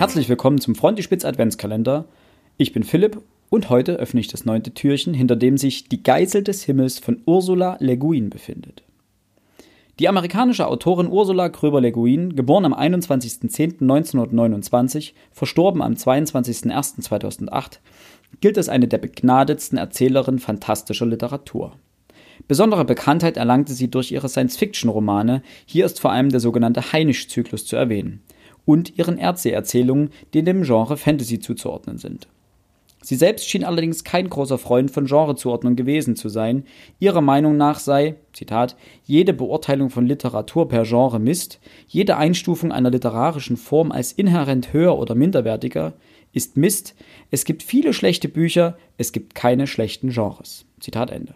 Herzlich willkommen zum Frontispitz Adventskalender. Ich bin Philipp und heute öffne ich das neunte Türchen, hinter dem sich Die Geisel des Himmels von Ursula Le Guin befindet. Die amerikanische Autorin Ursula Gröber-Le Guin, geboren am 21.10.1929, verstorben am 22.01.2008, gilt als eine der begnadetsten Erzählerinnen fantastischer Literatur. Besondere Bekanntheit erlangte sie durch ihre Science-Fiction-Romane, hier ist vor allem der sogenannte Heinisch-Zyklus zu erwähnen, und ihren Erdsee-Erzählungen, die dem Genre Fantasy zuzuordnen sind. Sie selbst schien allerdings kein großer Freund von Genrezuordnung gewesen zu sein. Ihrer Meinung nach sei, Zitat, jede Beurteilung von Literatur per Genre Mist, jede Einstufung einer literarischen Form als inhärent höher oder minderwertiger ist Mist, es gibt viele schlechte Bücher, es gibt keine schlechten Genres. Zitat Ende.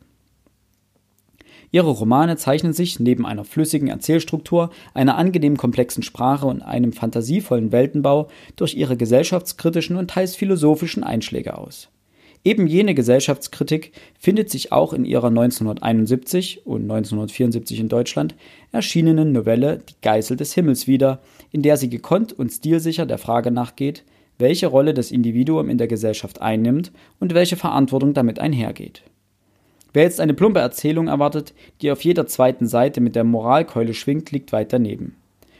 Ihre Romane zeichnen sich neben einer flüssigen Erzählstruktur, einer angenehm komplexen Sprache und einem fantasievollen Weltenbau durch ihre gesellschaftskritischen und teils philosophischen Einschläge aus. Eben jene Gesellschaftskritik findet sich auch in ihrer 1971 und 1974 in Deutschland erschienenen Novelle Die Geißel des Himmels wieder, in der sie gekonnt und stilsicher der Frage nachgeht, welche Rolle das Individuum in der Gesellschaft einnimmt und welche Verantwortung damit einhergeht. Wer jetzt eine plumpe Erzählung erwartet, die auf jeder zweiten Seite mit der Moralkeule schwingt, liegt weit daneben.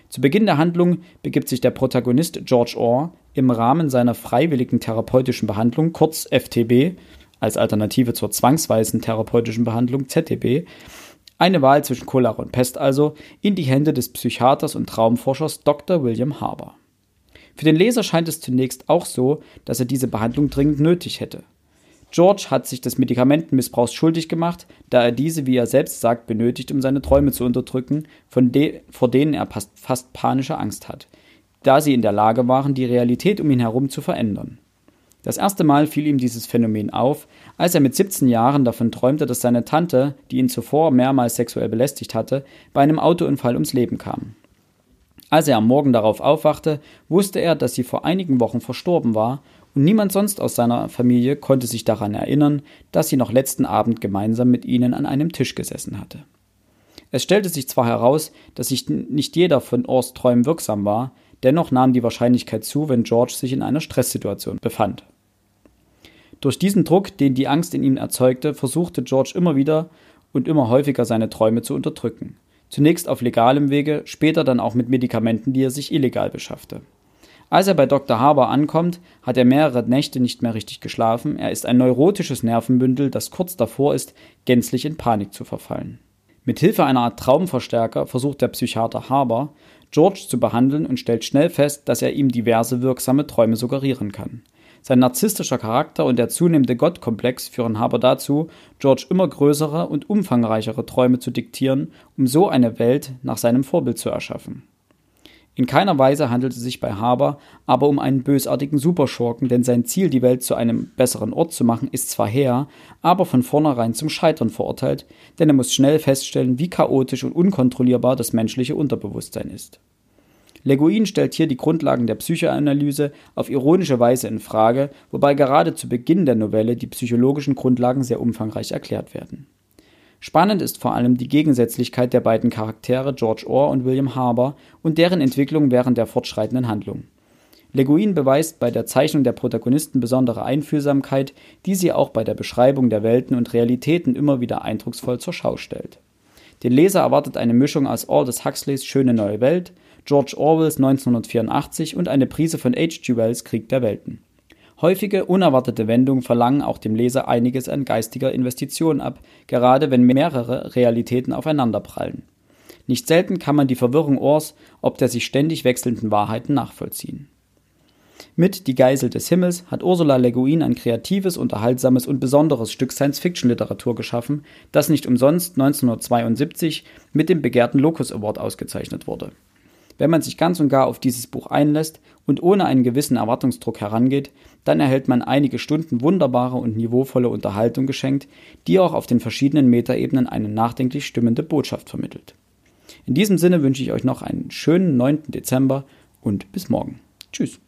Zu Beginn der Handlung begibt sich der Protagonist George Orr im Rahmen seiner freiwilligen therapeutischen Behandlung, kurz FTB, als Alternative zur zwangsweisen therapeutischen Behandlung ZTB, eine Wahl zwischen Cholera und Pest also, in die Hände des Psychiaters und Traumforschers Dr. William Harbour. Für den Leser scheint es zunächst auch so, dass er diese Behandlung dringend nötig hätte. George hat sich des Medikamentenmissbrauchs schuldig gemacht, da er diese, wie er selbst sagt, benötigt, um seine Träume zu unterdrücken, de vor denen er fast panische Angst hat, da sie in der Lage waren, die Realität um ihn herum zu verändern. Das erste Mal fiel ihm dieses Phänomen auf, als er mit 17 Jahren davon träumte, dass seine Tante, die ihn zuvor mehrmals sexuell belästigt hatte, bei einem Autounfall ums Leben kam. Als er am Morgen darauf aufwachte, wusste er, dass sie vor einigen Wochen verstorben war und niemand sonst aus seiner Familie konnte sich daran erinnern, dass sie noch letzten Abend gemeinsam mit ihnen an einem Tisch gesessen hatte. Es stellte sich zwar heraus, dass sich nicht jeder von Ors Träumen wirksam war, dennoch nahm die Wahrscheinlichkeit zu, wenn George sich in einer Stresssituation befand. Durch diesen Druck, den die Angst in ihm erzeugte, versuchte George immer wieder und immer häufiger seine Träume zu unterdrücken. Zunächst auf legalem Wege, später dann auch mit Medikamenten, die er sich illegal beschaffte. Als er bei Dr. Haber ankommt, hat er mehrere Nächte nicht mehr richtig geschlafen. Er ist ein neurotisches Nervenbündel, das kurz davor ist, gänzlich in Panik zu verfallen. Mit Hilfe einer Art Traumverstärker versucht der Psychiater Haber, George zu behandeln und stellt schnell fest, dass er ihm diverse wirksame Träume suggerieren kann. Sein narzisstischer Charakter und der zunehmende Gottkomplex führen Haber dazu, George immer größere und umfangreichere Träume zu diktieren, um so eine Welt nach seinem Vorbild zu erschaffen. In keiner Weise handelt es sich bei Haber aber um einen bösartigen Superschurken, denn sein Ziel, die Welt zu einem besseren Ort zu machen, ist zwar her, aber von vornherein zum Scheitern verurteilt, denn er muss schnell feststellen, wie chaotisch und unkontrollierbar das menschliche Unterbewusstsein ist. Le Guin stellt hier die Grundlagen der Psychoanalyse auf ironische Weise in Frage, wobei gerade zu Beginn der Novelle die psychologischen Grundlagen sehr umfangreich erklärt werden. Spannend ist vor allem die Gegensätzlichkeit der beiden Charaktere George Orr und William Harbour und deren Entwicklung während der fortschreitenden Handlung. Le Guin beweist bei der Zeichnung der Protagonisten besondere Einfühlsamkeit, die sie auch bei der Beschreibung der Welten und Realitäten immer wieder eindrucksvoll zur Schau stellt. Den Leser erwartet eine Mischung aus Aldous Huxleys Schöne neue Welt, George Orwells 1984 und eine Prise von H.G. Wells Krieg der Welten. Häufige, unerwartete Wendungen verlangen auch dem Leser einiges an geistiger Investition ab, gerade wenn mehrere Realitäten aufeinanderprallen. Nicht selten kann man die Verwirrung Ohrs ob der sich ständig wechselnden Wahrheiten nachvollziehen. Mit Die Geisel des Himmels hat Ursula Le Guin ein kreatives, unterhaltsames und besonderes Stück Science-Fiction-Literatur geschaffen, das nicht umsonst 1972 mit dem begehrten Locus Award ausgezeichnet wurde. Wenn man sich ganz und gar auf dieses Buch einlässt und ohne einen gewissen Erwartungsdruck herangeht, dann erhält man einige Stunden wunderbare und niveauvolle Unterhaltung geschenkt, die auch auf den verschiedenen Metaebenen eine nachdenklich stimmende Botschaft vermittelt. In diesem Sinne wünsche ich euch noch einen schönen 9. Dezember und bis morgen. Tschüss.